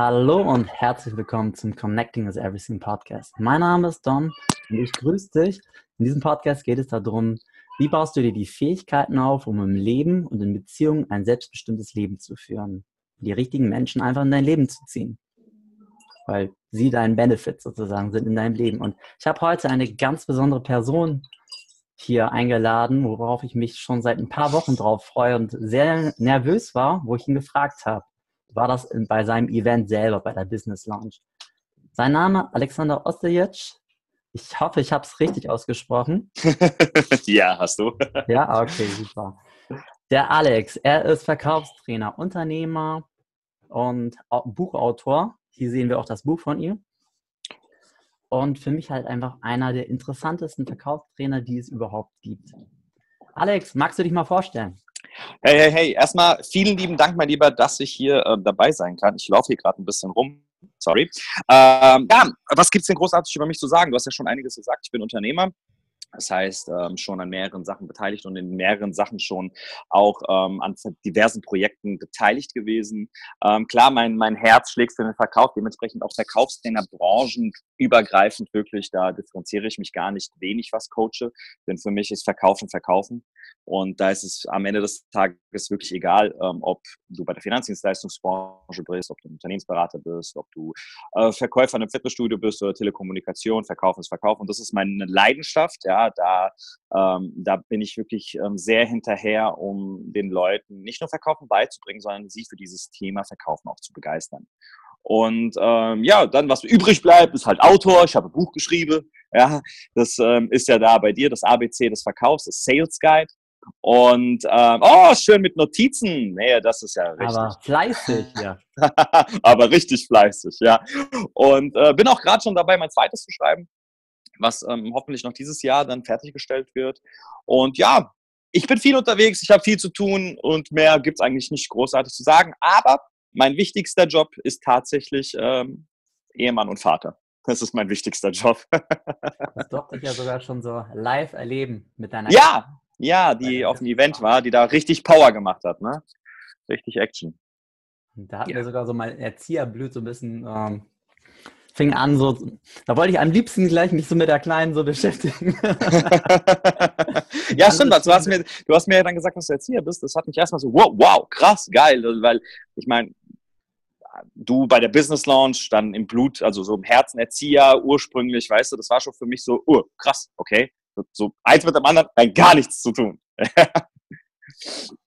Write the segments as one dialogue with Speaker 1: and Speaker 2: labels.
Speaker 1: Hallo und herzlich willkommen zum Connecting is Everything Podcast. Mein Name ist Don und ich grüße dich. In diesem Podcast geht es darum, wie baust du dir die Fähigkeiten auf, um im Leben und in Beziehungen ein selbstbestimmtes Leben zu führen. Die richtigen Menschen einfach in dein Leben zu ziehen. Weil sie dein Benefit sozusagen sind in deinem Leben. Und ich habe heute eine ganz besondere Person hier eingeladen, worauf ich mich schon seit ein paar Wochen drauf freue und sehr nervös war, wo ich ihn gefragt habe war das in, bei seinem Event selber, bei der Business Lounge. Sein Name Alexander Ostejic. Ich hoffe, ich habe es richtig ausgesprochen.
Speaker 2: ja, hast du.
Speaker 1: ja, okay, super. Der Alex, er ist Verkaufstrainer, Unternehmer und Buchautor. Hier sehen wir auch das Buch von ihm. Und für mich halt einfach einer der interessantesten Verkaufstrainer, die es überhaupt gibt. Alex, magst du dich mal vorstellen?
Speaker 2: Hey, hey, hey, erstmal vielen lieben Dank, mein Lieber, dass ich hier äh, dabei sein kann. Ich laufe hier gerade ein bisschen rum. Sorry. Ähm, ja, was gibt es denn großartig über mich zu sagen? Du hast ja schon einiges gesagt. Ich bin Unternehmer. Das heißt, ähm, schon an mehreren Sachen beteiligt und in mehreren Sachen schon auch ähm, an diversen Projekten beteiligt gewesen. Ähm, klar, mein, mein Herz schlägt für den Verkauf, dementsprechend auch Verkaufstrainer, branchenübergreifend wirklich. Da differenziere ich mich gar nicht wenig, was coache, denn für mich ist Verkaufen Verkaufen. Und da ist es am Ende des Tages wirklich egal, ähm, ob du bei der Finanzdienstleistungsbranche bist, ob du Unternehmensberater bist, ob du äh, Verkäufer in einem Fitnessstudio bist oder Telekommunikation, Verkaufen ist Verkaufen. Und das ist meine Leidenschaft. Ja, da, ähm, da bin ich wirklich ähm, sehr hinterher, um den Leuten nicht nur Verkaufen beizubringen, sondern sie für dieses Thema Verkaufen auch zu begeistern. Und ähm, ja, dann was übrig bleibt, ist halt Autor. Ich habe ein Buch geschrieben. Ja, das ähm, ist ja da bei dir, das ABC des Verkaufs, das Sales Guide. Und ähm, oh, schön mit Notizen. Nee, das ist ja richtig.
Speaker 1: Aber fleißig, ja.
Speaker 2: Aber richtig fleißig, ja. Und äh, bin auch gerade schon dabei, mein zweites zu schreiben, was ähm, hoffentlich noch dieses Jahr dann fertiggestellt wird. Und ja, ich bin viel unterwegs, ich habe viel zu tun und mehr gibt es eigentlich nicht großartig zu sagen. Aber mein wichtigster Job ist tatsächlich ähm, Ehemann und Vater. Das ist mein wichtigster Job.
Speaker 1: das durfte ich ja sogar schon so live erleben mit deiner.
Speaker 2: Ja, ja, die auf dem Event war, die da richtig Power gemacht hat, ne? Richtig Action.
Speaker 1: Da hatten ja. wir sogar so mal Erzieherblüt so ein bisschen, ähm, fing an so, da wollte ich am liebsten gleich mich so mit der Kleinen so beschäftigen.
Speaker 2: ja, stimmt, du hast, mir, du hast mir ja dann gesagt, dass du Erzieher bist. Das hat mich erstmal so, wow, wow, krass, geil, weil ich meine, du bei der Business Launch, dann im Blut, also so im Herzen Erzieher ursprünglich, weißt du, das war schon für mich so, uh, krass, okay. So eins mit dem anderen rein gar nichts zu tun.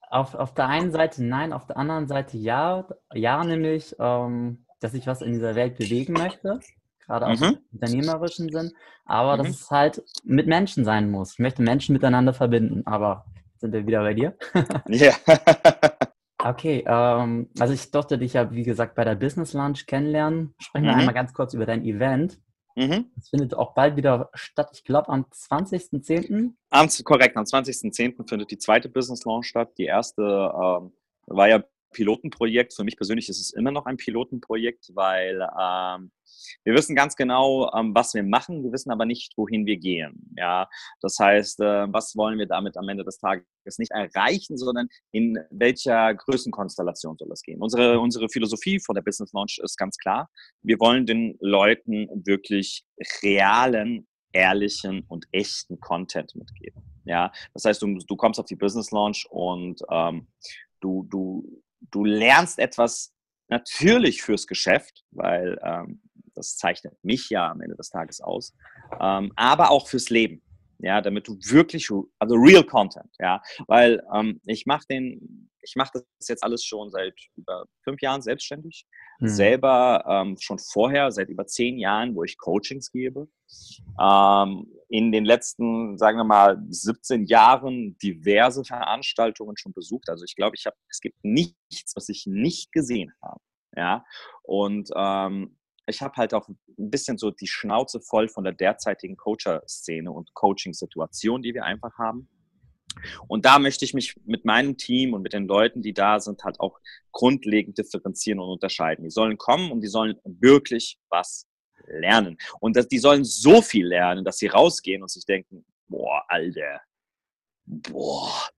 Speaker 1: auf, auf der einen Seite nein, auf der anderen Seite ja. Ja, nämlich, ähm, dass ich was in dieser Welt bewegen möchte, gerade auch mhm. im unternehmerischen Sinn, aber mhm. dass es halt mit Menschen sein muss. Ich möchte Menschen miteinander verbinden, aber sind wir wieder bei dir? Ja. okay, ähm, also ich durfte dich ja, wie gesagt, bei der Business Lunch kennenlernen. Sprechen wir mhm. einmal ganz kurz über dein Event. Mhm. Das findet auch bald wieder statt. Ich glaube am 20.10.
Speaker 2: Am, korrekt, am 20.10. findet die zweite Business Launch statt. Die erste ähm, war ja Pilotenprojekt. Für mich persönlich ist es immer noch ein Pilotenprojekt, weil ähm, wir wissen ganz genau, ähm, was wir machen, wir wissen aber nicht, wohin wir gehen. Ja, das heißt, äh, was wollen wir damit am Ende des Tages nicht erreichen, sondern in welcher Größenkonstellation soll das gehen? Unsere, unsere Philosophie von der Business Launch ist ganz klar. Wir wollen den Leuten wirklich realen, ehrlichen und echten Content mitgeben. Ja, das heißt, du, du kommst auf die Business Launch und ähm, du, du, du lernst etwas natürlich fürs Geschäft, weil ähm, das zeichnet mich ja am Ende des Tages aus, ähm, aber auch fürs Leben. Ja, damit du wirklich, also real Content, ja, weil ähm, ich mache den, ich mache das jetzt alles schon seit über fünf Jahren selbstständig, mhm. selber ähm, schon vorher seit über zehn Jahren, wo ich Coachings gebe, ähm, in den letzten, sagen wir mal, 17 Jahren diverse Veranstaltungen schon besucht. Also ich glaube, ich habe, es gibt nichts, was ich nicht gesehen habe. Ja, und ähm, ich habe halt auch ein bisschen so die Schnauze voll von der derzeitigen Coacher-Szene und Coaching-Situation, die wir einfach haben. Und da möchte ich mich mit meinem Team und mit den Leuten, die da sind, halt auch grundlegend differenzieren und unterscheiden. Die sollen kommen und die sollen wirklich was lernen. Und das, die sollen so viel lernen, dass sie rausgehen und sich denken, boah, Alter, boah,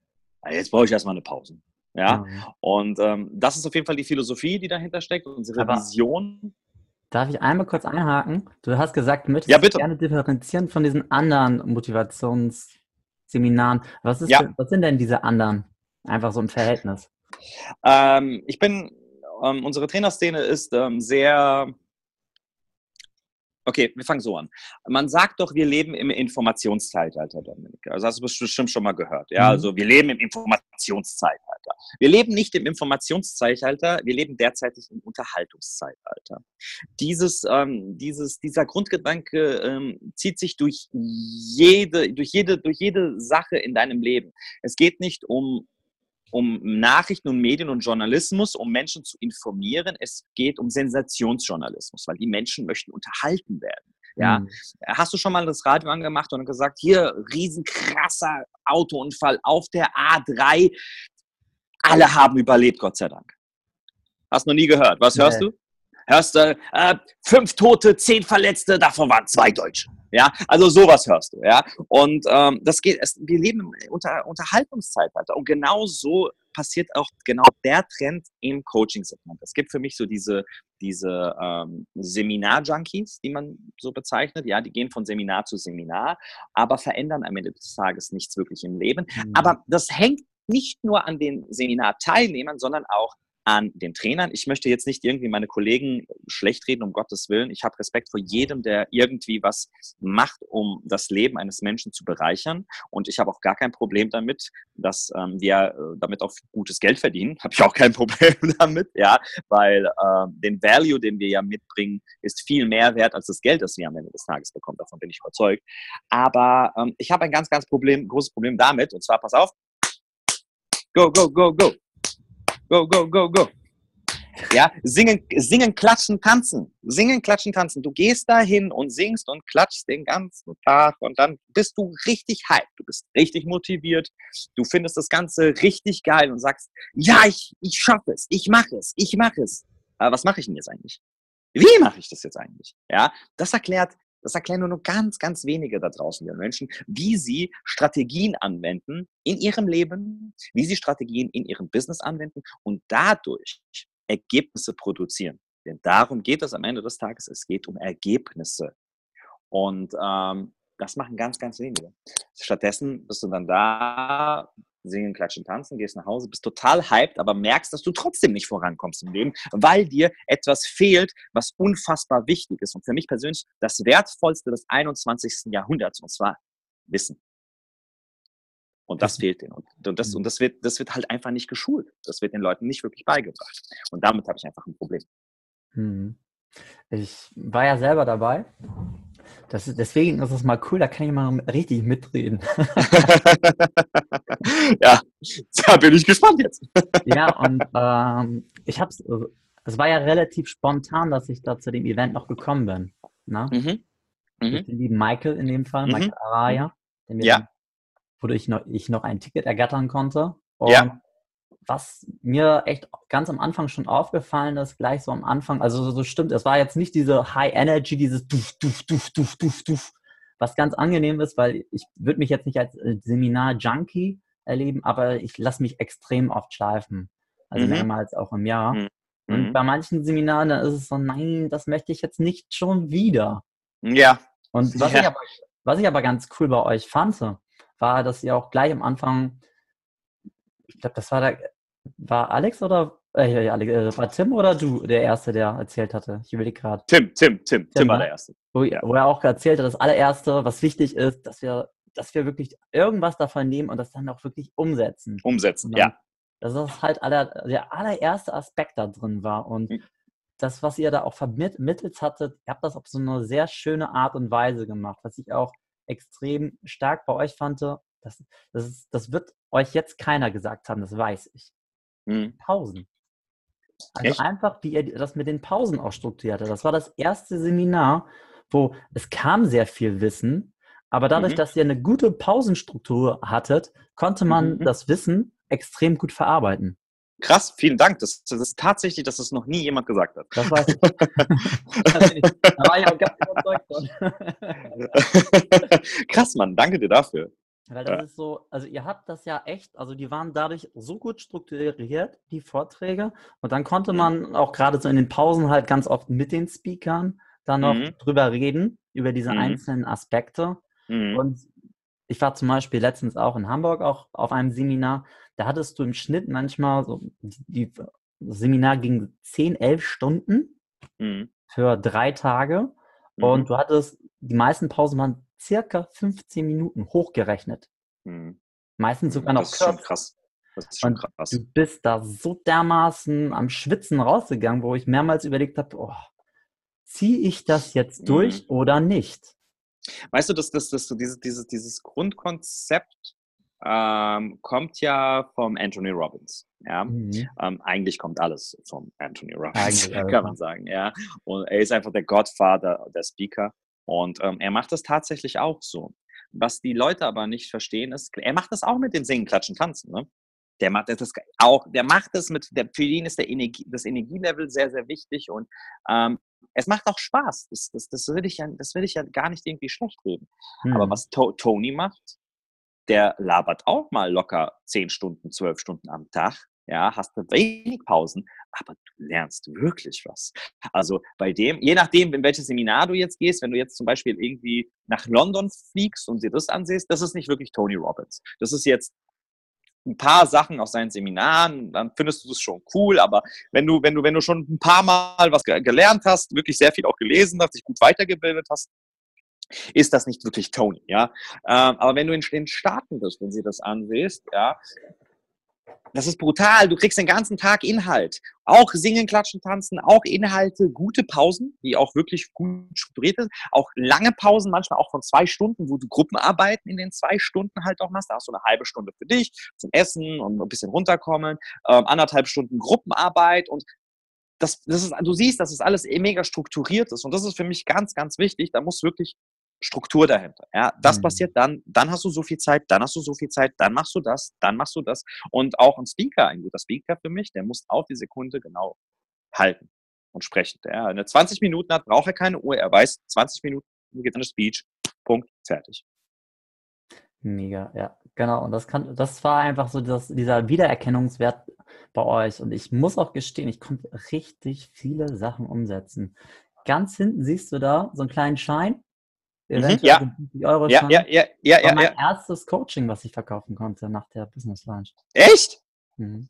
Speaker 2: jetzt brauche ich erstmal eine Pause. Ja, mhm. und ähm, das ist auf jeden Fall die Philosophie, die dahinter steckt, unsere Aber Vision.
Speaker 1: Darf ich einmal kurz einhaken? Du hast gesagt, du möchtest
Speaker 2: ja, bitte.
Speaker 1: gerne differenzieren von diesen anderen Motivationsseminaren. Was, ist ja. denn, was sind denn diese anderen? Einfach so im Verhältnis.
Speaker 2: Ähm, ich bin, ähm, unsere Trainerszene ist ähm, sehr Okay, wir fangen so an. Man sagt doch, wir leben im Informationszeitalter, Dominik. Also hast du bestimmt schon mal gehört. Ja, mhm. also wir leben im Informationszeitalter. Wir leben nicht im Informationszeitalter, wir leben derzeit im Unterhaltungszeitalter. Dieses, ähm, dieses, dieser Grundgedanke ähm, zieht sich durch jede, durch jede, durch jede Sache in deinem Leben. Es geht nicht um um Nachrichten und Medien und Journalismus, um Menschen zu informieren. Es geht um Sensationsjournalismus, weil die Menschen möchten unterhalten werden. Ja, mhm. hast du schon mal das Radio angemacht und gesagt, hier riesenkrasser Autounfall auf der A3. Alle haben überlebt, Gott sei Dank. Hast noch nie gehört. Was hörst nee. du? Hörst du, äh, fünf Tote, zehn Verletzte, davon waren zwei Deutsche. Ja, also sowas hörst du, ja. Und ähm, das geht, es, wir leben unter, Unterhaltungszeitalter. Und genau so passiert auch genau der Trend im Coaching-Segment. Es gibt für mich so diese, diese ähm, Seminar-Junkies, die man so bezeichnet. Ja, die gehen von Seminar zu Seminar, aber verändern am Ende des Tages nichts wirklich im Leben. Mhm. Aber das hängt nicht nur an den Seminarteilnehmern, sondern auch an den Trainern. Ich möchte jetzt nicht irgendwie meine Kollegen schlecht reden, um Gottes Willen. Ich habe Respekt vor jedem, der irgendwie was macht, um das Leben eines Menschen zu bereichern. Und ich habe auch gar kein Problem damit, dass ähm, wir äh, damit auch gutes Geld verdienen. Habe ich auch kein Problem damit, ja, weil äh, den Value, den wir ja mitbringen, ist viel mehr wert als das Geld, das wir am Ende des Tages bekommen. Davon bin ich überzeugt. Aber ähm, ich habe ein ganz, ganz Problem, großes Problem damit. Und zwar, pass auf. Go, go, go, go. Go, go, go, go. Ja, singen, singen, klatschen, tanzen. Singen, klatschen, tanzen. Du gehst dahin und singst und klatschst den ganzen Tag und dann bist du richtig hype. Du bist richtig motiviert. Du findest das Ganze richtig geil und sagst, ja, ich, ich schaffe es, ich mache es, ich mache es. Aber was mache ich denn jetzt eigentlich? Wie mache ich das jetzt eigentlich? Ja, das erklärt das erklären nur, nur ganz, ganz wenige da draußen, der Menschen, wie sie Strategien anwenden in ihrem Leben, wie sie Strategien in ihrem Business anwenden und dadurch Ergebnisse produzieren. Denn darum geht es am Ende des Tages. Es geht um Ergebnisse. Und ähm, das machen ganz, ganz wenige. Stattdessen bist du dann da, singen, klatschen, tanzen, gehst nach Hause, bist total hyped, aber merkst, dass du trotzdem nicht vorankommst im Leben, weil dir etwas fehlt, was unfassbar wichtig ist. Und für mich persönlich das Wertvollste des 21. Jahrhunderts, und zwar Wissen. Und das fehlt denen. Und das, mhm. und das, wird, das wird halt einfach nicht geschult. Das wird den Leuten nicht wirklich beigebracht. Und damit habe ich einfach ein Problem.
Speaker 1: Mhm. Ich war ja selber dabei das ist, deswegen ist es mal cool, da kann ich mal richtig mitreden.
Speaker 2: ja, da bin ich gespannt jetzt.
Speaker 1: ja, und ähm, ich habe es, es war ja relativ spontan, dass ich da zu dem Event noch gekommen bin. Ne? Mhm. Mhm. Den lieben Michael in dem Fall, mhm. Michael Araya,
Speaker 2: ja.
Speaker 1: wodurch ich noch, ich noch ein Ticket ergattern konnte. Und
Speaker 2: ja
Speaker 1: was mir echt ganz am Anfang schon aufgefallen ist, gleich so am Anfang, also so stimmt, es war jetzt nicht diese High Energy, dieses Duf, Duf, Duf, Duf, Duf, Duf, was ganz angenehm ist, weil ich würde mich jetzt nicht als äh, Seminar-Junkie erleben, aber ich lasse mich extrem oft schleifen. Also mhm. mehrmals auch im Jahr. Mhm. Und mhm. bei manchen Seminaren da ist es so, nein, das möchte ich jetzt nicht schon wieder.
Speaker 2: Ja.
Speaker 1: Und was, ja. Ich, aber, was ich aber ganz cool bei euch fand, war, dass ihr auch gleich am Anfang ich glaube, das war der, war Alex oder äh, äh, war Tim oder du der Erste, der erzählt hatte? Ich überlege gerade.
Speaker 2: Tim, Tim, Tim, Tim, Tim war der Erste.
Speaker 1: Wo, ja. wo er auch erzählt hat, das allererste, was wichtig ist, dass wir, dass wir wirklich irgendwas davon nehmen und das dann auch wirklich umsetzen.
Speaker 2: Umsetzen,
Speaker 1: dann,
Speaker 2: ja.
Speaker 1: Dass das halt aller, der allererste Aspekt da drin war und mhm. das, was ihr da auch vermittelt hattet, ihr habt das auf so eine sehr schöne Art und Weise gemacht, was ich auch extrem stark bei euch fand, das, das, ist, das wird euch jetzt keiner gesagt haben, das weiß ich. Hm. Pausen. Also Echt? einfach, wie ihr das mit den Pausen auch strukturiert habt. Das war das erste Seminar, wo es kam sehr viel Wissen, aber dadurch, mhm. dass ihr eine gute Pausenstruktur hattet, konnte man mhm. das Wissen extrem gut verarbeiten.
Speaker 2: Krass, vielen Dank. Das, das, ist tatsächlich, dass es noch nie jemand gesagt hat.
Speaker 1: Das weiß ich. da war ich auch ganz überzeugt
Speaker 2: von. Krass, Mann, danke dir dafür.
Speaker 1: Weil das ja. ist so, also ihr habt das ja echt, also die waren dadurch so gut strukturiert, die Vorträge. Und dann konnte mhm. man auch gerade so in den Pausen halt ganz oft mit den Speakern dann noch mhm. drüber reden, über diese mhm. einzelnen Aspekte. Mhm. Und ich war zum Beispiel letztens auch in Hamburg auch auf einem Seminar. Da hattest du im Schnitt manchmal so, die, das Seminar ging 10, 11 Stunden mhm. für drei Tage. Und mhm. du hattest, die meisten Pausen waren circa 15 Minuten hochgerechnet. Mhm. Meistens sogar noch
Speaker 2: Das ist schon krass. Das ist
Speaker 1: schon krass. Du bist da so dermaßen am Schwitzen rausgegangen, wo ich mehrmals überlegt habe, oh, ziehe ich das jetzt durch mhm. oder nicht?
Speaker 2: Weißt du, dass, dass, dass du dieses, dieses, dieses Grundkonzept ähm, kommt ja vom Anthony Robbins. Ja? Mhm. Ähm, eigentlich kommt alles vom Anthony Robbins, eigentlich, kann man sagen. Ja? Und er ist einfach der Godfather der Speaker. Und ähm, er macht das tatsächlich auch so. Was die Leute aber nicht verstehen, ist, er macht das auch mit dem Singen, Klatschen, Tanzen. Ne? Der macht das auch, der macht das mit, der, für ihn ist der Energie, das Energielevel sehr, sehr wichtig und ähm, es macht auch Spaß. Das, das, das, will ich ja, das will ich ja gar nicht irgendwie schlecht reden. Mhm. Aber was to Tony macht, der labert auch mal locker 10 Stunden, 12 Stunden am Tag. Ja, hast du wenig Pausen, aber du lernst wirklich was. Also bei dem, je nachdem, in welches Seminar du jetzt gehst, wenn du jetzt zum Beispiel irgendwie nach London fliegst und dir das ansiehst, das ist nicht wirklich Tony Robbins. Das ist jetzt ein paar Sachen aus seinen Seminaren, dann findest du das schon cool, aber wenn du, wenn du, wenn du schon ein paar Mal was gelernt hast, wirklich sehr viel auch gelesen hast, dich gut weitergebildet hast, ist das nicht wirklich Tony, ja. Ähm, aber wenn du in den Staaten bist und sie das ansiehst, ja, das ist brutal. Du kriegst den ganzen Tag Inhalt. Auch singen, klatschen, tanzen, auch Inhalte, gute Pausen, die auch wirklich gut strukturiert sind. Auch lange Pausen, manchmal auch von zwei Stunden, wo du Gruppenarbeiten in den zwei Stunden halt auch machst. Da hast du eine halbe Stunde für dich zum Essen und ein bisschen runterkommen. Ähm, anderthalb Stunden Gruppenarbeit und das, das ist, du siehst, dass es das alles mega strukturiert ist. Und das ist für mich ganz, ganz wichtig. Da muss wirklich Struktur dahinter. Ja, das mhm. passiert dann, dann hast du so viel Zeit, dann hast du so viel Zeit, dann machst du das, dann machst du das. Und auch ein Speaker, ein guter Speaker für mich, der muss auf die Sekunde genau halten und sprechen. Ja, wenn er 20 Minuten hat, braucht er keine Uhr. Er weiß, 20 Minuten geht eine Speech. Punkt, fertig.
Speaker 1: Mega, ja, genau. Und das kann, das war einfach so das, dieser Wiedererkennungswert bei euch. Und ich muss auch gestehen, ich konnte richtig viele Sachen umsetzen. Ganz hinten siehst du da so einen kleinen Schein.
Speaker 2: Eventuell mhm, ja. 50 Euro ja, ja, ja, ja, ja,
Speaker 1: mein
Speaker 2: ja.
Speaker 1: erstes Coaching, was ich verkaufen konnte nach der Business Launch.
Speaker 2: Echt? Mhm.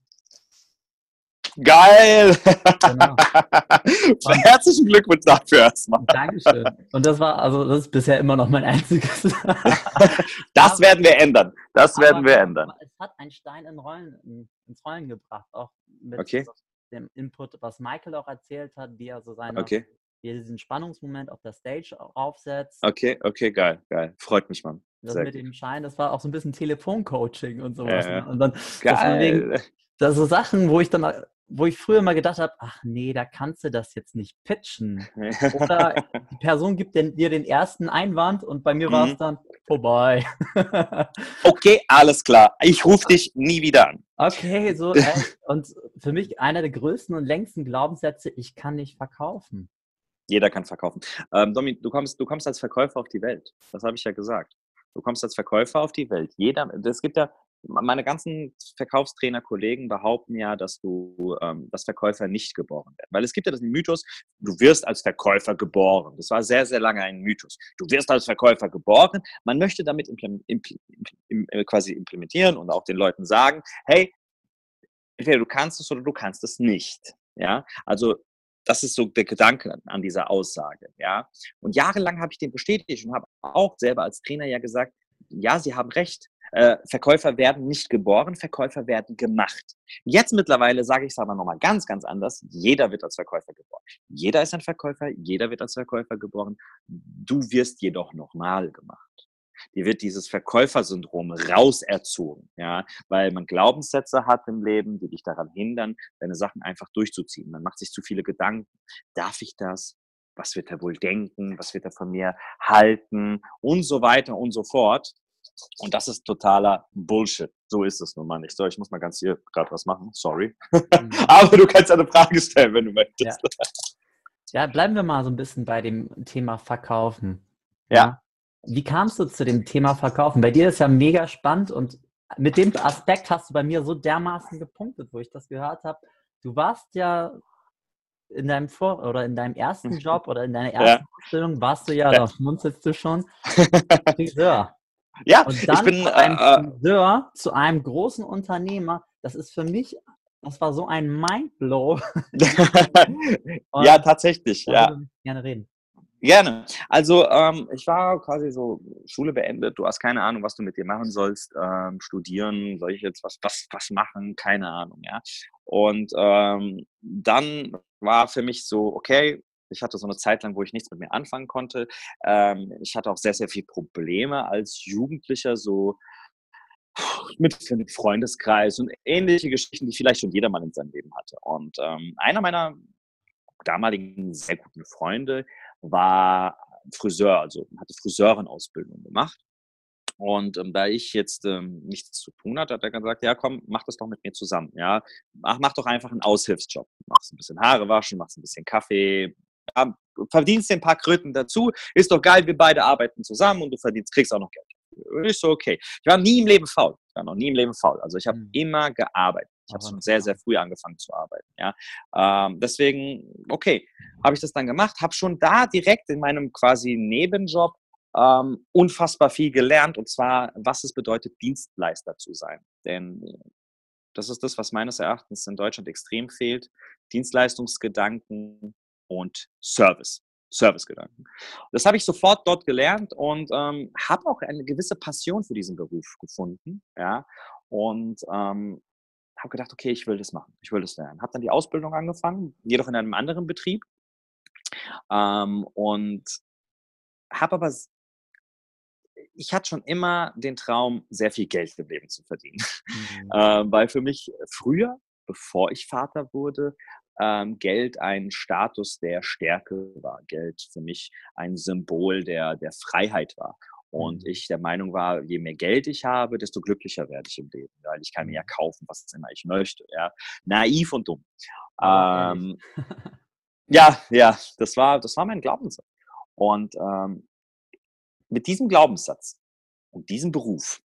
Speaker 2: Geil! Genau. Herzlichen Glückwunsch dafür erstmal.
Speaker 1: Dankeschön. Und das war, also das ist bisher immer noch mein einziges.
Speaker 2: das werden wir ändern. Das werden wir ändern.
Speaker 1: Es hat einen Stein in Rollen, ins Rollen gebracht, auch mit
Speaker 2: okay.
Speaker 1: dem Input, was Michael auch erzählt hat, wie er so seine
Speaker 2: okay
Speaker 1: wie diesen Spannungsmoment auf der Stage aufsetzt.
Speaker 2: Okay, okay, geil, geil. Freut mich, Mann.
Speaker 1: Das Sehr mit gut. dem Schein, das war auch so ein bisschen Telefoncoaching und sowas. Ne? Und dann
Speaker 2: geil.
Speaker 1: Wegen, das so Sachen, wo ich dann, wo ich früher mal gedacht habe, ach nee, da kannst du das jetzt nicht pitchen. Oder die Person gibt dir den ersten Einwand und bei mir war es mhm. dann vorbei.
Speaker 2: okay, alles klar. Ich rufe dich nie wieder an.
Speaker 1: Okay, so. Äh, und für mich einer der größten und längsten Glaubenssätze, ich kann nicht verkaufen.
Speaker 2: Jeder kann verkaufen. Ähm, Domi, du kommst, du kommst als Verkäufer auf die Welt. Das habe ich ja gesagt. Du kommst als Verkäufer auf die Welt. Jeder, es gibt ja, meine ganzen Verkaufstrainer-Kollegen behaupten ja, dass du, ähm, dass Verkäufer nicht geboren werden. Weil es gibt ja diesen Mythos, du wirst als Verkäufer geboren. Das war sehr, sehr lange ein Mythos. Du wirst als Verkäufer geboren. Man möchte damit impl impl impl äh, quasi implementieren und auch den Leuten sagen, hey, entweder du kannst es oder du kannst es nicht. Ja, also das ist so der Gedanke an dieser Aussage, ja. Und jahrelang habe ich den bestätigt und habe auch selber als Trainer ja gesagt, ja, Sie haben recht. Äh, Verkäufer werden nicht geboren, Verkäufer werden gemacht. Jetzt mittlerweile sage ich es aber nochmal ganz, ganz anders. Jeder wird als Verkäufer geboren. Jeder ist ein Verkäufer, jeder wird als Verkäufer geboren. Du wirst jedoch nochmal gemacht dir wird dieses Verkäufersyndrom rauserzogen, ja, weil man Glaubenssätze hat im Leben, die dich daran hindern, deine Sachen einfach durchzuziehen. Man macht sich zu viele Gedanken. Darf ich das? Was wird er wohl denken? Was wird er von mir halten? Und so weiter und so fort. Und das ist totaler Bullshit. So ist es nun mal nicht. So, ich muss mal ganz hier gerade was machen. Sorry. Mhm. Aber du kannst eine Frage stellen, wenn du möchtest.
Speaker 1: Ja. ja. bleiben wir mal so ein bisschen bei dem Thema Verkaufen.
Speaker 2: Ja.
Speaker 1: Wie kamst du zu dem Thema Verkaufen? Bei dir ist ja mega spannend und mit dem Aspekt hast du bei mir so dermaßen gepunktet, wo ich das gehört habe. Du warst ja in deinem Vor- oder in deinem ersten Job oder in deiner ersten ja. Ausbildung warst du ja, ja. da schmunzelst du schon, Friseur.
Speaker 2: Ja,
Speaker 1: und dann
Speaker 2: ich bin
Speaker 1: von einem äh, Friseur zu einem großen Unternehmer. Das ist für mich, das war so ein Mindblow.
Speaker 2: ja, tatsächlich. Ja.
Speaker 1: Gerne reden.
Speaker 2: Gerne. Also ähm, ich war quasi so Schule beendet. Du hast keine Ahnung, was du mit dir machen sollst. Ähm, studieren, soll ich jetzt was, was, was machen? Keine Ahnung, ja. Und ähm, dann war für mich so, okay, ich hatte so eine Zeit lang, wo ich nichts mit mir anfangen konnte. Ähm, ich hatte auch sehr, sehr viele Probleme als Jugendlicher, so mit, Freundeskreis und ähnliche Geschichten, die vielleicht schon jeder mal in seinem Leben hatte. Und ähm, einer meiner damaligen sehr guten Freunde war Friseur, also hatte Friseurenausbildung gemacht. Und ähm, da ich jetzt ähm, nichts zu tun hatte, hat er gesagt, ja komm, mach das doch mit mir zusammen. Ja, mach, mach doch einfach einen Aushilfsjob. Machst ein bisschen Haare waschen, machst ein bisschen Kaffee, ja, verdienst dir ein paar Kröten dazu. Ist doch geil, wir beide arbeiten zusammen und du verdienst, kriegst auch noch Geld. Ist so okay. Ich war nie im Leben faul. Ich war noch nie im Leben faul. Also ich habe mhm. immer gearbeitet. Ich habe schon sehr, sehr früh angefangen zu arbeiten. Ja? Ähm, deswegen, okay, habe ich das dann gemacht, habe schon da direkt in meinem quasi Nebenjob ähm, unfassbar viel gelernt und zwar, was es bedeutet, Dienstleister zu sein. Denn das ist das, was meines Erachtens in Deutschland extrem fehlt. Dienstleistungsgedanken und Service. Servicegedanken. Das habe ich sofort dort gelernt und ähm, habe auch eine gewisse Passion für diesen Beruf gefunden. Ja? Und ähm, habe gedacht, okay, ich will das machen, ich will das lernen. Habe dann die Ausbildung angefangen, jedoch in einem anderen Betrieb. Ähm, und habe aber, ich hatte schon immer den Traum, sehr viel Geld im Leben zu verdienen. Mhm. Ähm, weil für mich früher, bevor ich Vater wurde, ähm, Geld ein Status der Stärke war, Geld für mich ein Symbol der, der Freiheit war. Und ich der Meinung war, je mehr Geld ich habe, desto glücklicher werde ich im Leben, weil ich kann mir ja mhm. kaufen, was immer ich möchte. Ja. Naiv und dumm. Oh, ähm, ja, ja, das war, das war mein Glaubenssatz. Und ähm, mit diesem Glaubenssatz und diesem Beruf,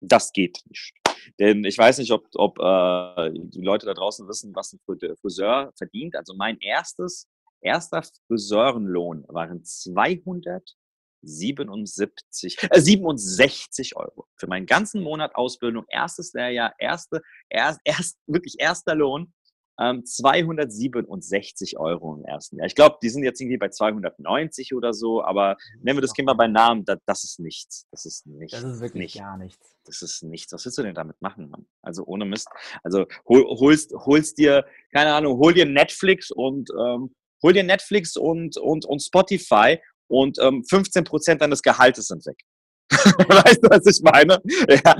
Speaker 2: das geht nicht. Denn ich weiß nicht, ob, ob äh, die Leute da draußen wissen, was ein Friseur verdient. Also mein erstes, erster Friseurenlohn waren 200 77, äh, 67 Euro für meinen ganzen Monat Ausbildung, erstes Lehrjahr, erste, erst, erst, wirklich erster Lohn, ähm, 267 Euro im ersten Jahr. Ich glaube, die sind jetzt irgendwie bei 290 oder so, aber nennen wir das Kind mal bei Namen, das, das ist nichts. Das ist nichts.
Speaker 1: Das ist wirklich nicht. gar nichts.
Speaker 2: Das ist nichts. Was willst du denn damit machen, Mann? Also ohne Mist. Also hol, holst, holst dir, keine Ahnung, hol dir Netflix und ähm, hol dir Netflix und, und, und Spotify und ähm, 15 Prozent deines Gehaltes sind weg. weißt du, was ich meine? Ja.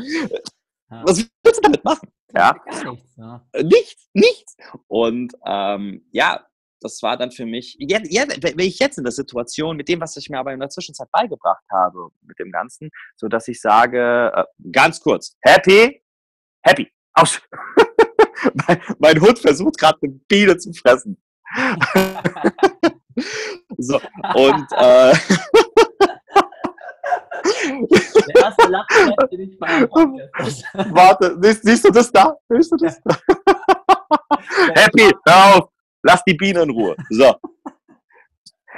Speaker 2: Ja. Was willst du damit machen? Ja. Nichts, ja. nichts, nichts. Und ähm, ja, das war dann für mich, ja, ja, wenn ich jetzt in der Situation mit dem, was ich mir aber in der Zwischenzeit beigebracht habe, mit dem Ganzen, so dass ich sage, äh, ganz kurz, happy, happy, aus. mein, mein Hund versucht gerade eine Biene zu fressen. So, und äh, Der erste Lachen, den ich Warte, siehst, siehst, du das da? Siehst du das? Ja. Happy, hör auf, lass die Biene in Ruhe. So.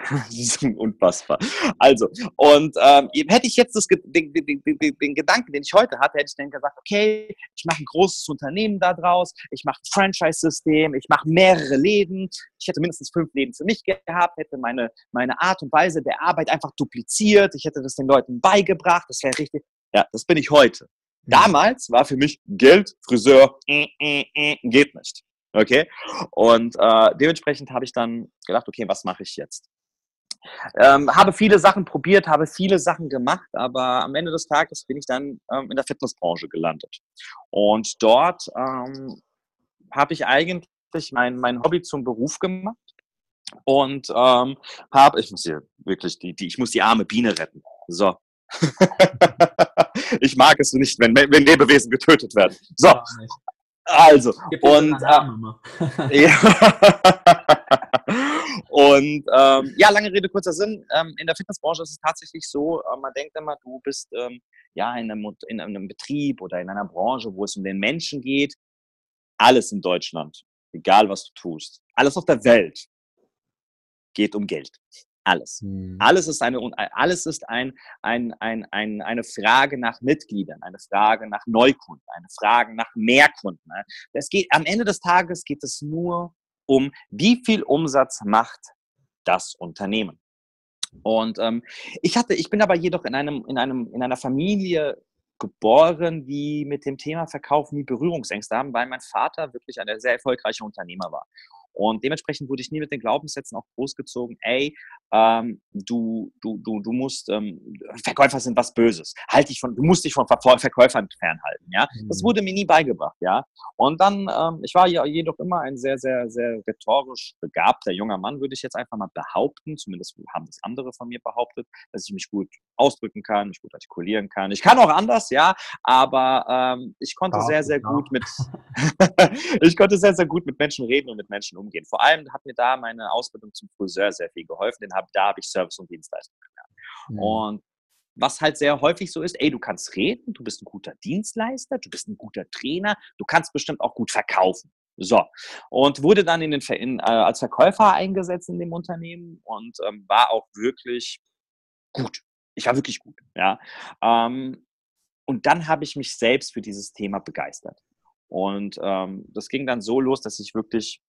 Speaker 2: Unfassbar. Also, und ähm, hätte ich jetzt das, den, den, den, den, Gedanken, den ich heute hatte, hätte ich dann gesagt, okay, ich mache ein großes Unternehmen daraus, ich mache ein Franchise-System, ich mache mehrere Läden, ich hätte mindestens fünf Läden für mich gehabt, hätte meine, meine Art und Weise der Arbeit einfach dupliziert, ich hätte das den Leuten beigebracht, das wäre richtig. Ja, das bin ich heute. Mhm. Damals war für mich Geld, Friseur, äh, äh, äh, geht nicht. Okay? Und äh, dementsprechend habe ich dann gedacht, okay, was mache ich jetzt? Ähm, habe viele Sachen probiert, habe viele Sachen gemacht, aber am Ende des Tages bin ich dann ähm, in der Fitnessbranche gelandet. Und dort ähm, habe ich eigentlich mein, mein Hobby zum Beruf gemacht und ähm, habe, ich muss hier wirklich die, die, ich muss die arme Biene retten. So. ich mag es nicht, wenn, wenn Lebewesen getötet werden. So. Also, und, äh, ja. Und ähm, ja, lange Rede, kurzer Sinn. Ähm, in der Fitnessbranche ist es tatsächlich so, äh, man denkt immer, du bist ähm, ja in einem, in einem Betrieb oder in einer Branche, wo es um den Menschen geht. Alles in Deutschland, egal was du tust, alles auf der Welt geht um Geld. Alles. Mhm. Alles ist, eine, alles ist ein, ein, ein, ein, eine Frage nach Mitgliedern, eine Frage nach Neukunden, eine Frage nach Mehrkunden. Es geht, am Ende des Tages geht es nur um, wie viel Umsatz macht das Unternehmen. Und ähm, ich hatte, ich bin aber jedoch in einem, in einem, in einer Familie geboren, die mit dem Thema Verkauf nie Berührungsängste haben, weil mein Vater wirklich ein sehr erfolgreicher Unternehmer war. Und dementsprechend wurde ich nie mit den Glaubenssätzen auch großgezogen, ey, ähm, du, du, du, du musst, ähm, Verkäufer sind was Böses. Halt dich von, du musst dich von Verkäufern fernhalten, ja. Mhm. Das wurde mir nie beigebracht, ja. Und dann, ähm, ich war ja jedoch immer ein sehr, sehr, sehr rhetorisch begabter junger Mann, würde ich jetzt einfach mal behaupten. Zumindest haben das andere von mir behauptet, dass ich mich gut ausdrücken kann, mich gut artikulieren kann. Ich kann auch anders, ja, aber ähm, ich konnte ja, sehr, sehr ja. gut mit, ich konnte sehr, sehr gut mit Menschen reden und mit Menschen umgehen. Vor allem hat mir da meine Ausbildung zum Friseur sehr viel geholfen. Den hab, da habe ich Service und Dienstleistung gelernt. Mhm. Und was halt sehr häufig so ist, ey, du kannst reden, du bist ein guter Dienstleister, du bist ein guter Trainer, du kannst bestimmt auch gut verkaufen. So. Und wurde dann in den, in, äh, als Verkäufer eingesetzt in dem Unternehmen und ähm, war auch wirklich gut. Ich war wirklich gut. Ja. Ähm, und dann habe ich mich selbst für dieses Thema begeistert. Und ähm, das ging dann so los, dass ich wirklich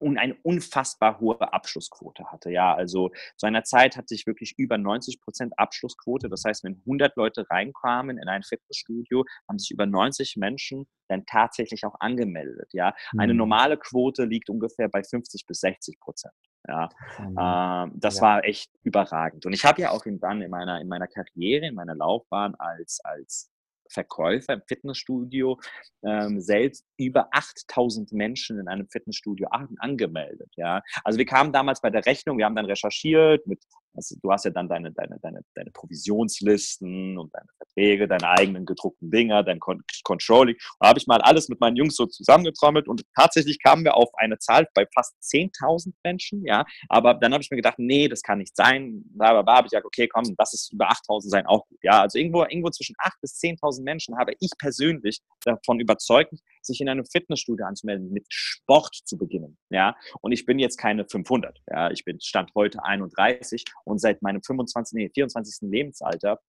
Speaker 2: eine unfassbar hohe Abschlussquote hatte. Ja, also zu einer Zeit hatte ich wirklich über 90 Prozent Abschlussquote. Das heißt, wenn 100 Leute reinkamen in ein Fitnessstudio, haben sich über 90 Menschen dann tatsächlich auch angemeldet. Ja, eine mhm. normale Quote liegt ungefähr bei 50 bis 60 Prozent. Ja, ähm, das ja. war echt überragend. Und ich habe ja auch dann in meiner, in meiner Karriere, in meiner Laufbahn als, als Verkäufer im Fitnessstudio ähm, selbst über 8000 Menschen in einem Fitnessstudio angemeldet. Ja? Also wir kamen damals bei der Rechnung, wir haben dann recherchiert mit also du hast ja dann deine, deine, deine, deine Provisionslisten und deine Verträge, deine eigenen gedruckten Dinger, dein Con Controlling. Da habe ich mal alles mit meinen Jungs so zusammengetrommelt und tatsächlich kamen wir auf eine Zahl bei fast 10.000 Menschen, ja. Aber dann habe ich mir gedacht, nee, das kann nicht sein. Da habe ich gesagt, okay, komm, das ist über 8.000 sein auch gut, ja. Also irgendwo, irgendwo zwischen 8.000 bis 10.000 Menschen habe ich persönlich davon überzeugt, sich in einem Fitnessstudio anzumelden, mit Sport zu beginnen, ja. Und ich bin jetzt keine 500, ja. Ich bin Stand heute 31 und seit meinem 25, nee, 24. Lebensalter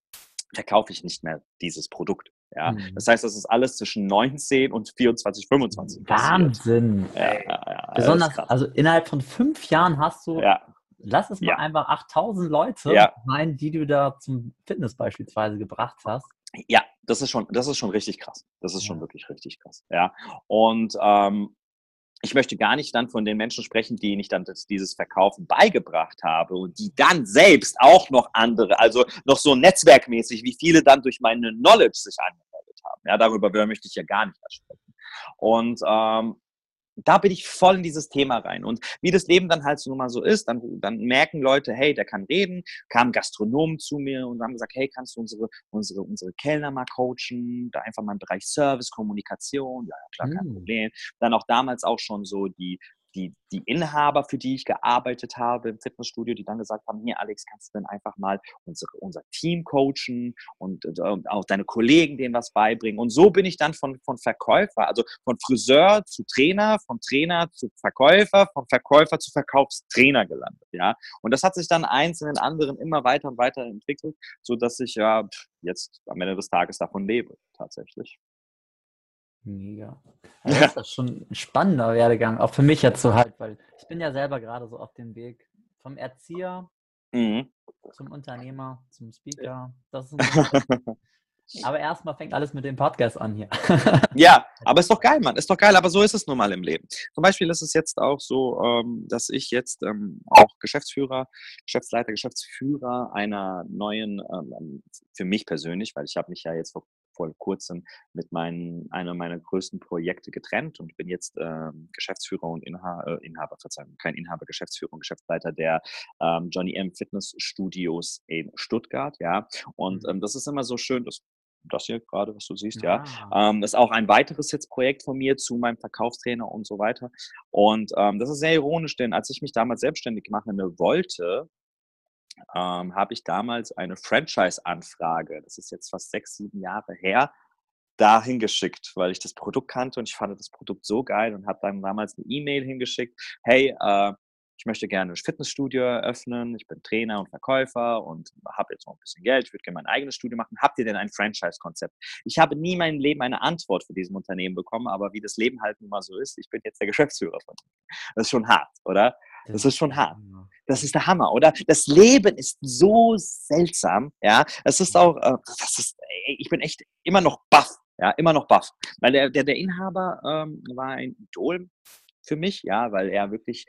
Speaker 2: verkaufe ich nicht mehr dieses Produkt. Ja, mhm. das heißt, das ist alles zwischen 19 und 24, 25.
Speaker 1: Wahnsinn. Ja, ja, ja, Besonders, also innerhalb von fünf Jahren hast du, lass es mal einfach 8000 Leute sein, die du da zum Fitness beispielsweise gebracht hast.
Speaker 2: Ja, das ist schon, das ist schon richtig krass. Das ist schon wirklich richtig krass. Ja, und ähm, ich möchte gar nicht dann von den Menschen sprechen, die ich dann das, dieses Verkaufen beigebracht habe und die dann selbst auch noch andere, also noch so netzwerkmäßig, wie viele dann durch meine Knowledge sich angemeldet haben. Ja, darüber möchte ich ja gar nicht sprechen. Und ähm, da bin ich voll in dieses Thema rein. Und wie das Leben dann halt so mal so ist, dann, dann merken Leute, hey, der kann reden, kamen Gastronomen zu mir und haben gesagt, hey, kannst du unsere, unsere, unsere Kellner mal coachen? Da einfach mal im Bereich Service, Kommunikation, ja, klar, kein mhm. Problem. Dann auch damals auch schon so die, die, die Inhaber, für die ich gearbeitet habe im Fitnessstudio, die dann gesagt haben, hier Alex, kannst du denn einfach mal unsere, unser Team coachen und, und auch deine Kollegen denen was beibringen. Und so bin ich dann von, von Verkäufer, also von Friseur zu Trainer, von Trainer zu Verkäufer, von Verkäufer zu Verkaufstrainer gelandet. Ja? Und das hat sich dann eins in den anderen immer weiter und weiter entwickelt, sodass ich ja jetzt am Ende des Tages davon lebe, tatsächlich.
Speaker 1: Mega. Also das ist schon ein spannender Werdegang, auch für mich jetzt so halt, weil ich bin ja selber gerade so auf dem Weg vom Erzieher mhm. zum Unternehmer, zum Speaker. Das ist aber erstmal fängt alles mit dem Podcast an hier.
Speaker 2: ja, aber ist doch geil, Mann. Ist doch geil, aber so ist es nun mal im Leben. Zum Beispiel ist es jetzt auch so, ähm, dass ich jetzt ähm, auch Geschäftsführer, Geschäftsleiter, Geschäftsführer einer neuen, ähm, für mich persönlich, weil ich habe mich ja jetzt vor vor kurzem mit meinen, einer meiner größten Projekte getrennt und bin jetzt ähm, Geschäftsführer und Inha äh, Inhaber, Verzeihung, kein Inhaber, Geschäftsführer und Geschäftsleiter der ähm, Johnny M Fitness Studios in Stuttgart, ja. Und mhm. ähm, das ist immer so schön, das das hier gerade, was du siehst, ja. ja. Ähm, ist auch ein weiteres jetzt Projekt von mir zu meinem Verkaufstrainer und so weiter. Und ähm, das ist sehr ironisch, denn als ich mich damals selbstständig machen wollte, ähm, habe ich damals eine Franchise-Anfrage, das ist jetzt fast sechs, sieben Jahre her, dahin geschickt, weil ich das Produkt kannte und ich fand das Produkt so geil und habe dann damals eine E-Mail hingeschickt, hey, äh, ich möchte gerne ein Fitnessstudio eröffnen, ich bin Trainer und Verkäufer und habe jetzt noch ein bisschen Geld, ich würde gerne mein eigenes Studio machen. Habt ihr denn ein Franchise-Konzept? Ich habe nie in meinem Leben eine Antwort für diesem Unternehmen bekommen, aber wie das Leben halt nun mal so ist, ich bin jetzt der Geschäftsführer von. Das ist schon hart, oder? Das ist schon hart. Das ist der Hammer, oder? Das Leben ist so seltsam, ja. Es ist auch, äh, das ist, ich bin echt immer noch baff, ja, immer noch baff. Weil der, der, der Inhaber ähm, war ein Idol für mich, ja, weil er wirklich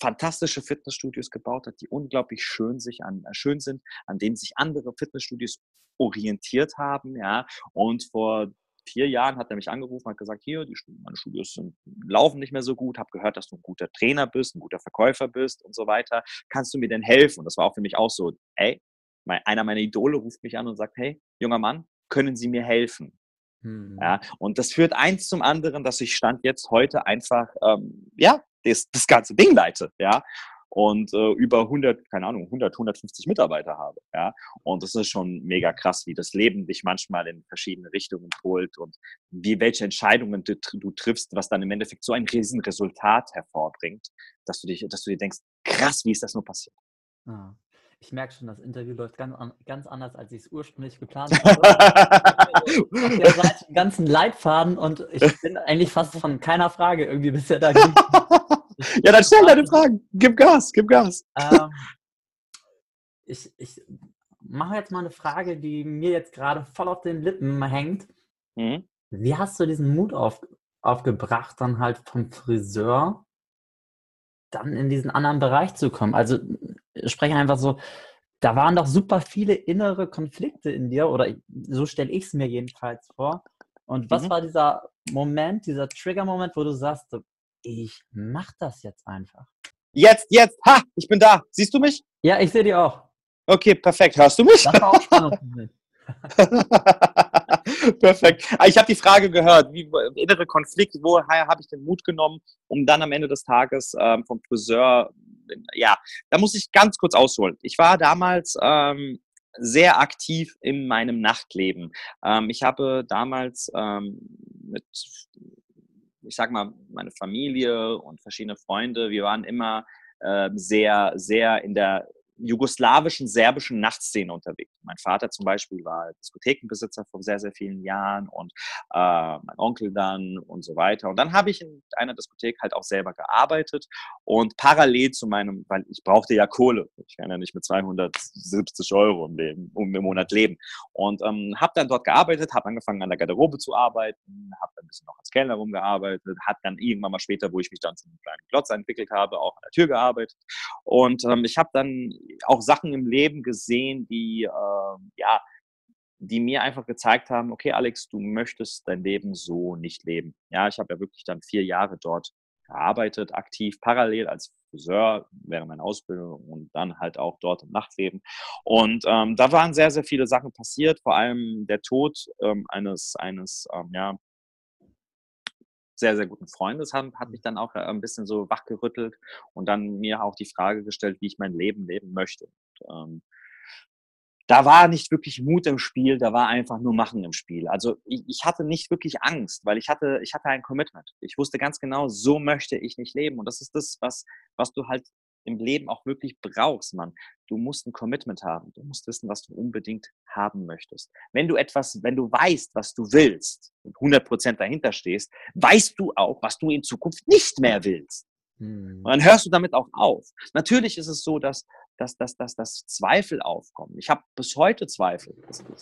Speaker 2: fantastische Fitnessstudios gebaut hat, die unglaublich schön, sich an, äh, schön sind, an denen sich andere Fitnessstudios orientiert haben. Ja. Und vor vier Jahren hat er mich angerufen, hat gesagt, hier, die, meine Studios sind, laufen nicht mehr so gut, habe gehört, dass du ein guter Trainer bist, ein guter Verkäufer bist und so weiter. Kannst du mir denn helfen? Und das war auch für mich auch so, ey, mein, einer meiner Idole ruft mich an und sagt, hey, junger Mann, können Sie mir helfen? Mhm. Ja, und das führt eins zum anderen, dass ich Stand jetzt heute einfach, ähm, ja, das, das ganze Ding leite, ja, und äh, über 100, keine Ahnung, 100, 150 Mitarbeiter habe, ja, und das ist schon mega krass, wie das Leben dich manchmal in verschiedene Richtungen holt und wie welche Entscheidungen du, du triffst, was dann im Endeffekt so ein riesen Resultat hervorbringt, dass du dich, dass du dir denkst, krass, wie ist das nur passiert?
Speaker 1: Ah. Ich merke schon, das Interview läuft ganz, ganz anders, als ich es ursprünglich geplant habe. Der Seite einen ganzen Leitfaden und ich bin eigentlich fast von keiner Frage irgendwie bisher da.
Speaker 2: ja, dann stell deine Fragen. Gib Gas, gib Gas. Ähm,
Speaker 1: ich, ich mache jetzt mal eine Frage, die mir jetzt gerade voll auf den Lippen hängt. Mhm. Wie hast du diesen Mut auf, aufgebracht, dann halt vom Friseur dann in diesen anderen Bereich zu kommen? Also spreche einfach so, da waren doch super viele innere Konflikte in dir, oder so stelle ich es mir jedenfalls vor. Und was mhm. war dieser Moment, dieser Trigger-Moment, wo du sagst, ich mach das jetzt einfach?
Speaker 2: Jetzt, jetzt, ha, ich bin da. Siehst du mich?
Speaker 1: Ja, ich sehe dich auch.
Speaker 2: Okay, perfekt. Hörst du mich? Das war auch spannend. Perfekt. Ah, ich habe die Frage gehört, wie innere Konflikt, woher habe ich den Mut genommen, um dann am Ende des Tages ähm, vom Friseur, ja, da muss ich ganz kurz ausholen. Ich war damals ähm, sehr aktiv in meinem Nachtleben. Ähm, ich habe damals ähm, mit, ich sag mal, meine Familie und verschiedene Freunde, wir waren immer äh, sehr, sehr in der jugoslawischen, serbischen Nachtszene unterwegs. Mein Vater zum Beispiel war Diskothekenbesitzer vor sehr, sehr vielen Jahren und äh, mein Onkel dann und so weiter. Und dann habe ich in einer Diskothek halt auch selber gearbeitet und parallel zu meinem, weil ich brauchte ja Kohle. Ich kann ja nicht mit 270 Euro im, Leben, um, im Monat leben. Und ähm, habe dann dort gearbeitet, habe angefangen an der Garderobe zu arbeiten, habe dann ein bisschen noch als Kellner rumgearbeitet, hat dann irgendwann mal später, wo ich mich dann zu einem kleinen Klotz entwickelt habe, auch an der Tür gearbeitet. Und ähm, ich habe dann auch Sachen im Leben gesehen, die, äh, ja, die mir einfach gezeigt haben, okay, Alex, du möchtest dein Leben so nicht leben. Ja, ich habe ja wirklich dann vier Jahre dort gearbeitet, aktiv, parallel als Friseur während meiner Ausbildung und dann halt auch dort im Nachtleben. Und ähm, da waren sehr, sehr viele Sachen passiert, vor allem der Tod ähm, eines, eines ähm, ja, sehr, sehr guten Freundes hat, hat mich dann auch äh, ein bisschen so wachgerüttelt und dann mir auch die Frage gestellt, wie ich mein Leben leben möchte. Und, ähm, da war nicht wirklich Mut im Spiel, da war einfach nur Machen im Spiel. Also ich, ich, hatte nicht wirklich Angst, weil ich hatte, ich hatte ein Commitment. Ich wusste ganz genau, so möchte ich nicht leben. Und das ist das, was, was du halt im Leben auch wirklich brauchst, Mann. Du musst ein Commitment haben. Du musst wissen, was du unbedingt haben möchtest. Wenn du etwas, wenn du weißt, was du willst und 100% dahinter stehst, weißt du auch, was du in Zukunft nicht mehr willst. Und dann hörst du damit auch auf. Natürlich ist es so, dass, dass, dass, dass, dass Zweifel aufkommen. Ich habe bis heute Zweifel.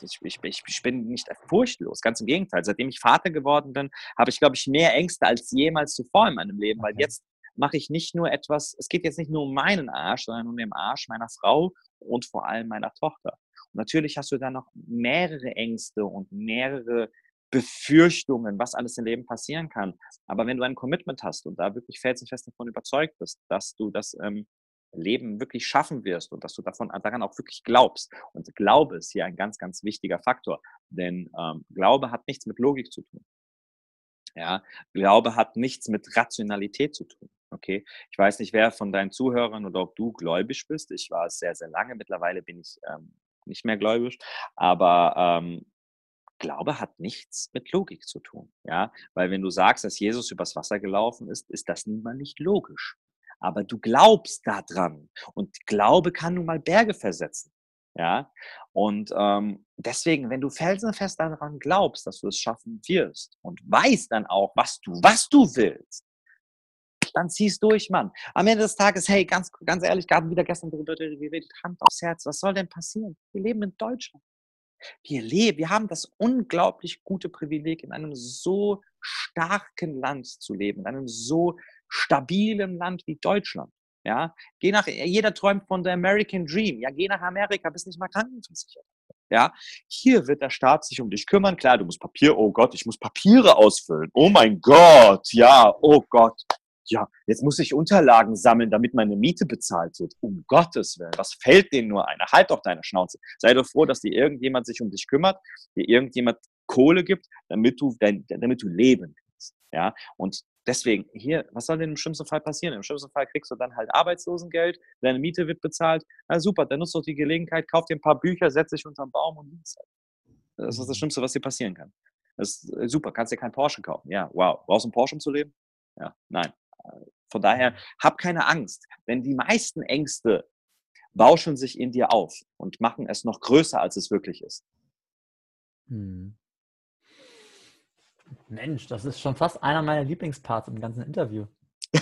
Speaker 2: Ich, ich, ich, bin nicht furchtlos, ganz im Gegenteil. Seitdem ich Vater geworden bin, habe ich, glaube ich, mehr Ängste als jemals zuvor in meinem Leben, weil jetzt mache ich nicht nur etwas, es geht jetzt nicht nur um meinen Arsch, sondern um den Arsch meiner Frau und vor allem meiner Tochter. Und natürlich hast du dann noch mehrere Ängste und mehrere Befürchtungen, was alles im Leben passieren kann. Aber wenn du ein Commitment hast und da wirklich felsenfest davon überzeugt bist, dass du das ähm, Leben wirklich schaffen wirst und dass du davon daran auch wirklich glaubst. Und Glaube ist hier ein ganz, ganz wichtiger Faktor, denn ähm, Glaube hat nichts mit Logik zu tun. Ja, Glaube hat nichts mit Rationalität zu tun. Okay, ich weiß nicht, wer von deinen Zuhörern oder ob du gläubig bist. Ich war es sehr, sehr lange. Mittlerweile bin ich ähm, nicht mehr gläubig. Aber ähm, Glaube hat nichts mit Logik zu tun. Ja, weil wenn du sagst, dass Jesus übers Wasser gelaufen ist, ist das nun mal nicht logisch. Aber du glaubst daran. Und Glaube kann nun mal Berge versetzen. Ja, und ähm, deswegen, wenn du felsenfest daran glaubst, dass du es schaffen wirst und weißt dann auch, was du, was du willst, dann zieh's durch, Mann. Am Ende des Tages, hey, ganz, ganz ehrlich, gerade wieder gestern darüber geredet, Hand aufs Herz, was soll denn passieren? Wir leben in Deutschland. Wir leben, wir haben das unglaublich gute Privileg, in einem so starken Land zu leben, in einem so stabilen Land wie Deutschland. Ja, geh nach, jeder träumt von der American Dream. Ja, geh nach Amerika, bist nicht mal krankenversichert. Ja, hier wird der Staat sich um dich kümmern. Klar, du musst Papier, oh Gott, ich muss Papiere ausfüllen. Oh mein Gott, ja, oh Gott ja, jetzt muss ich Unterlagen sammeln, damit meine Miete bezahlt wird. Um Gottes Willen, was fällt denen nur ein? Halt doch deine Schnauze. Sei doch froh, dass dir irgendjemand sich um dich kümmert, dir irgendjemand Kohle gibt, damit du, dein, damit du leben kannst. Ja, und deswegen hier, was soll denn im schlimmsten Fall passieren? Im schlimmsten Fall kriegst du dann halt Arbeitslosengeld, deine Miete wird bezahlt. Na super, dann nutzt doch die Gelegenheit, kauf dir ein paar Bücher, setz dich unterm Baum und liest halt. Das ist das. Schlimmste, was dir passieren kann. Das ist äh, super, kannst dir kein Porsche kaufen. Ja, wow. Brauchst du einen Porsche, um zu leben? Ja, nein. Von daher, hab keine Angst, denn die meisten Ängste bauschen sich in dir auf und machen es noch größer, als es wirklich ist. Hm.
Speaker 1: Mensch, das ist schon fast einer meiner Lieblingsparts im ganzen Interview.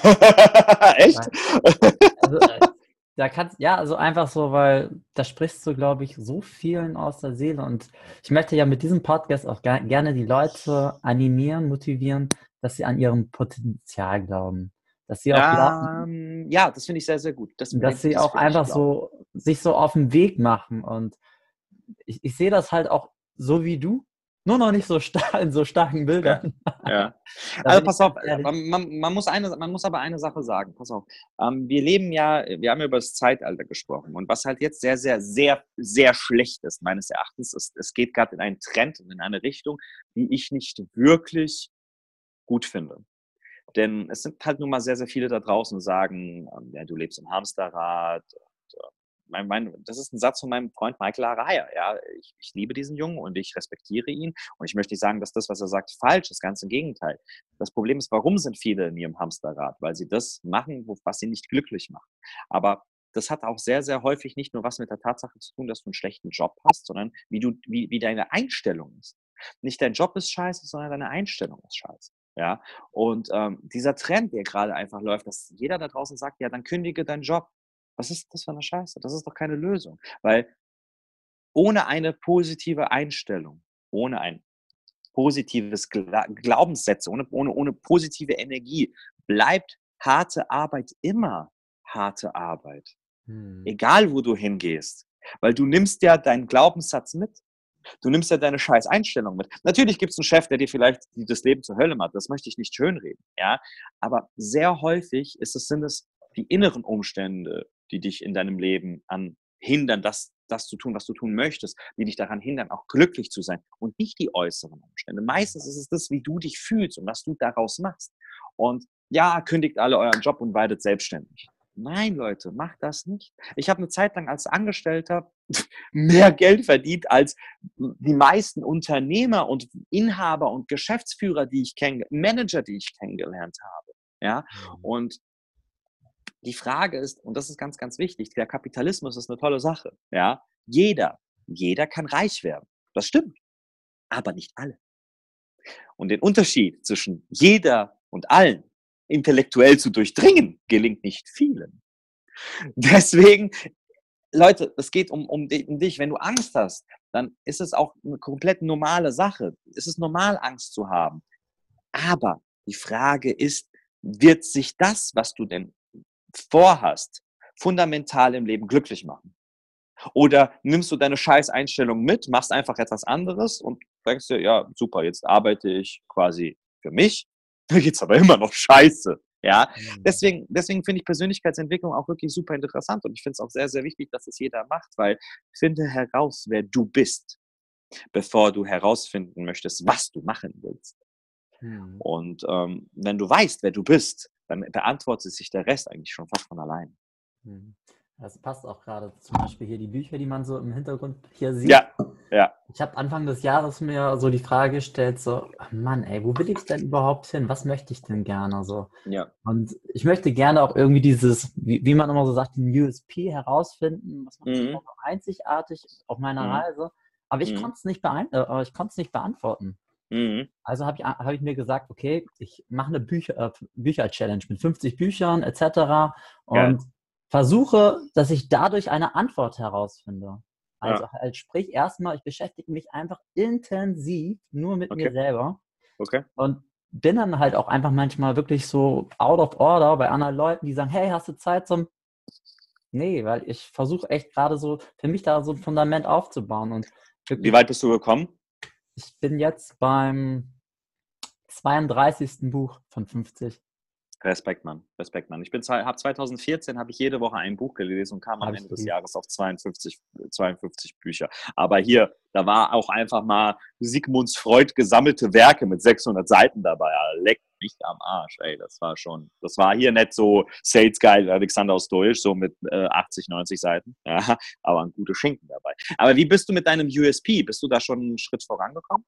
Speaker 2: Echt?
Speaker 1: Also, äh, da kannst, ja, also einfach so, weil da sprichst du, glaube ich, so vielen aus der Seele. Und ich möchte ja mit diesem Podcast auch gerne die Leute animieren, motivieren, dass sie an ihrem Potenzial glauben. Dass sie auch
Speaker 2: glauben, ja, das finde ich sehr, sehr gut.
Speaker 1: Das, dass sie auch einfach so sich so auf den Weg machen. Und ich, ich sehe das halt auch so wie du, nur noch nicht so stark in so starken Bildern.
Speaker 2: Ja. ja. also pass auf, man, man, man, muss eine, man muss aber eine Sache sagen. Pass auf. Ähm, wir leben ja, wir haben ja über das Zeitalter gesprochen. Und was halt jetzt sehr, sehr, sehr, sehr schlecht ist, meines Erachtens, ist, es geht gerade in einen Trend und in eine Richtung, die ich nicht wirklich gut finde. Denn es sind halt nun mal sehr, sehr viele da draußen, die sagen, ähm, ja, du lebst im Hamsterrad. Mein, mein, das ist ein Satz von meinem Freund Michael Araya. Ja, ich, ich, liebe diesen Jungen und ich respektiere ihn. Und ich möchte nicht sagen, dass das, was er sagt, falsch ist. Ganz im Gegenteil. Das Problem ist, warum sind viele in ihrem Hamsterrad? Weil sie das machen, was sie nicht glücklich macht. Aber das hat auch sehr, sehr häufig nicht nur was mit der Tatsache zu tun, dass du einen schlechten Job hast, sondern wie, du, wie, wie deine Einstellung ist. Nicht dein Job ist scheiße, sondern deine Einstellung ist scheiße. Ja, und ähm, dieser Trend, der gerade einfach läuft, dass jeder da draußen sagt, ja, dann kündige deinen Job. Was ist das für eine Scheiße? Das ist doch keine Lösung. Weil ohne eine positive Einstellung, ohne ein positives Gla Glaubenssätze, ohne, ohne, ohne positive Energie, bleibt harte Arbeit immer harte Arbeit. Hm. Egal, wo du hingehst. Weil du nimmst ja deinen Glaubenssatz mit. Du nimmst ja deine scheiß Einstellung mit. Natürlich gibt es einen Chef, der dir vielleicht das Leben zur Hölle macht. Das möchte ich nicht schönreden. Ja? Aber sehr häufig ist es, sind es die inneren Umstände, die dich in deinem Leben an hindern, das, das zu tun, was du tun möchtest, die dich daran hindern, auch glücklich zu sein und nicht die äußeren Umstände. Meistens ist es das, wie du dich fühlst und was du daraus machst. Und ja, kündigt alle euren Job und werdet selbstständig. Nein, Leute, macht das nicht. Ich habe eine Zeit lang als Angestellter mehr Geld verdient als die meisten Unternehmer und Inhaber und Geschäftsführer, die ich kenne, Manager, die ich kennengelernt habe. Ja, mhm. und die Frage ist, und das ist ganz, ganz wichtig, der Kapitalismus ist eine tolle Sache. Ja, jeder, jeder kann reich werden. Das stimmt. Aber nicht alle. Und den Unterschied zwischen jeder und allen intellektuell zu durchdringen, gelingt nicht vielen. Deswegen, Leute, es geht um, um, um dich. Wenn du Angst hast, dann ist es auch eine komplett normale Sache. Es ist normal, Angst zu haben. Aber die Frage ist, wird sich das, was du denn vorhast, fundamental im Leben glücklich machen? Oder nimmst du deine Scheißeinstellung mit, machst einfach etwas anderes und denkst dir, ja, super, jetzt arbeite ich quasi für mich mir geht's aber immer noch scheiße. Ja, mhm. deswegen, deswegen finde ich Persönlichkeitsentwicklung auch wirklich super interessant und ich finde es auch sehr, sehr wichtig, dass es jeder macht, weil finde heraus, wer du bist, bevor du herausfinden möchtest, was du machen willst. Mhm. Und ähm, wenn du weißt, wer du bist, dann beantwortet sich der Rest eigentlich schon fast von allein.
Speaker 1: Mhm. Das passt auch gerade zum Beispiel hier die Bücher, die man so im Hintergrund hier sieht.
Speaker 2: Ja, ja.
Speaker 1: Ich habe Anfang des Jahres mir so die Frage gestellt, so, Mann, ey, wo will ich denn überhaupt hin? Was möchte ich denn gerne? So.
Speaker 2: Ja.
Speaker 1: Und ich möchte gerne auch irgendwie dieses, wie, wie man immer so sagt, den USP herausfinden, was man mhm. einzigartig auf meiner mhm. Reise. Aber ich mhm. konnte es nicht, äh, nicht beantworten. Mhm. Also habe ich, hab ich mir gesagt, okay, ich mache eine Bücher, äh, Bücher-Challenge mit 50 Büchern etc. Und ja versuche, dass ich dadurch eine Antwort herausfinde. Also ja. halt sprich erstmal, ich beschäftige mich einfach intensiv nur mit okay. mir selber.
Speaker 2: Okay.
Speaker 1: Und bin dann halt auch einfach manchmal wirklich so out of order bei anderen Leuten, die sagen, hey, hast du Zeit zum... Nee, weil ich versuche echt gerade so für mich da so ein Fundament aufzubauen. Und
Speaker 2: Wie weit bist du gekommen?
Speaker 1: Ich bin jetzt beim 32. Buch von 50.
Speaker 2: Respekt, Mann. Respekt, Mann. Ich bin habe 2014 habe ich jede Woche ein Buch gelesen und kam am Ende des Jahres auf 52, 52 Bücher. Aber hier, da war auch einfach mal Sigmunds Freud gesammelte Werke mit 600 Seiten dabei. Leckt mich am Arsch, ey. Das war schon, das war hier nicht so Sales Guide Alexander aus Deutsch, so mit äh, 80, 90 Seiten. Ja, aber ein guter Schinken dabei. Aber wie bist du mit deinem USP? Bist du da schon einen Schritt vorangekommen?